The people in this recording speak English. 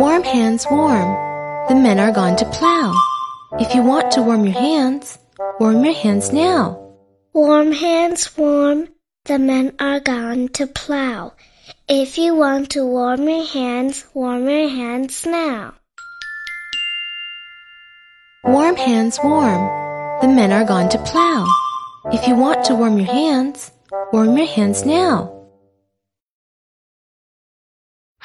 hands warm. The men are gone to plow. If you want to warm your hands, warm your hands now. Warm hands warm. The men are gone to plow. If you want to warm your hands, warm your hands now. Warm hands warm. The men are gone to plow. If you want to warm your hands, warm your hands now.